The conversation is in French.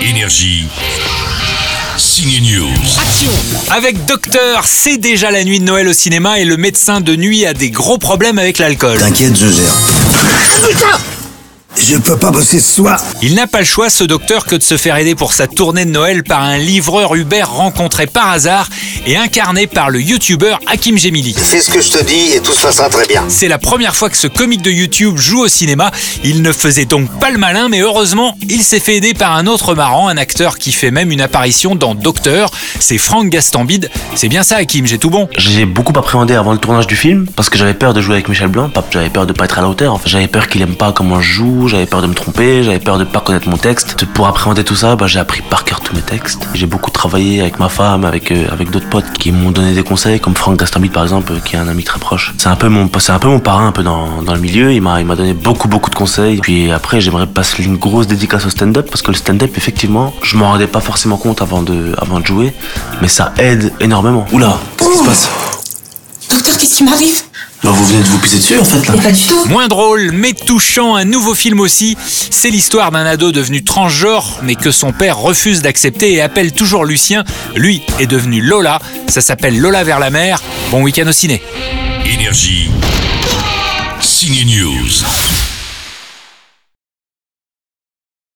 Énergie. Signe News. Avec Docteur, c'est déjà la nuit de Noël au cinéma et le médecin de nuit a des gros problèmes avec l'alcool. T'inquiète, je gère. Je peux pas bosser ce soir. Il n'a pas le choix, ce docteur, que de se faire aider pour sa tournée de Noël par un livreur Uber rencontré par hasard et incarné par le youtubeur Hakim Gemili. Fais ce que je te dis et tout se passera très bien. C'est la première fois que ce comique de YouTube joue au cinéma. Il ne faisait donc pas le malin, mais heureusement, il s'est fait aider par un autre marrant, un acteur qui fait même une apparition dans Docteur. C'est Franck Gastambide. C'est bien ça, Hakim, j'ai tout bon. J'ai beaucoup appréhendé avant le tournage du film parce que j'avais peur de jouer avec Michel Blanc, j'avais peur de pas être à la hauteur. J'avais peur qu'il aime pas comment je joue, j'avais peur de me tromper, j'avais peur de pas connaître mon texte. Pour appréhender tout ça, bah, j'ai appris par cœur tous mes textes. J'ai beaucoup travaillé avec ma femme, avec euh, avec d'autres potes qui m'ont donné des conseils, comme Franck Gastambide par exemple, euh, qui est un ami très proche. C'est un peu mon c'est un peu mon parrain un peu dans, dans le milieu. Il m'a il m'a donné beaucoup beaucoup de conseils. Puis après, j'aimerais passer une grosse dédicace au stand-up parce que le stand-up, effectivement, je m'en rendais pas forcément compte avant de avant de jouer, mais ça aide énormément. Oula, qu'est-ce qui se passe? Docteur, qu'est-ce qui m'arrive? Bah, vous venez de vous pisser dessus en fait là. Pas du tout. Moins drôle, mais touchant, un nouveau film aussi. C'est l'histoire d'un ado devenu transgenre, mais que son père refuse d'accepter et appelle toujours Lucien. Lui est devenu Lola. Ça s'appelle Lola vers la mer. Bon week-end au ciné. Énergie. Signe News.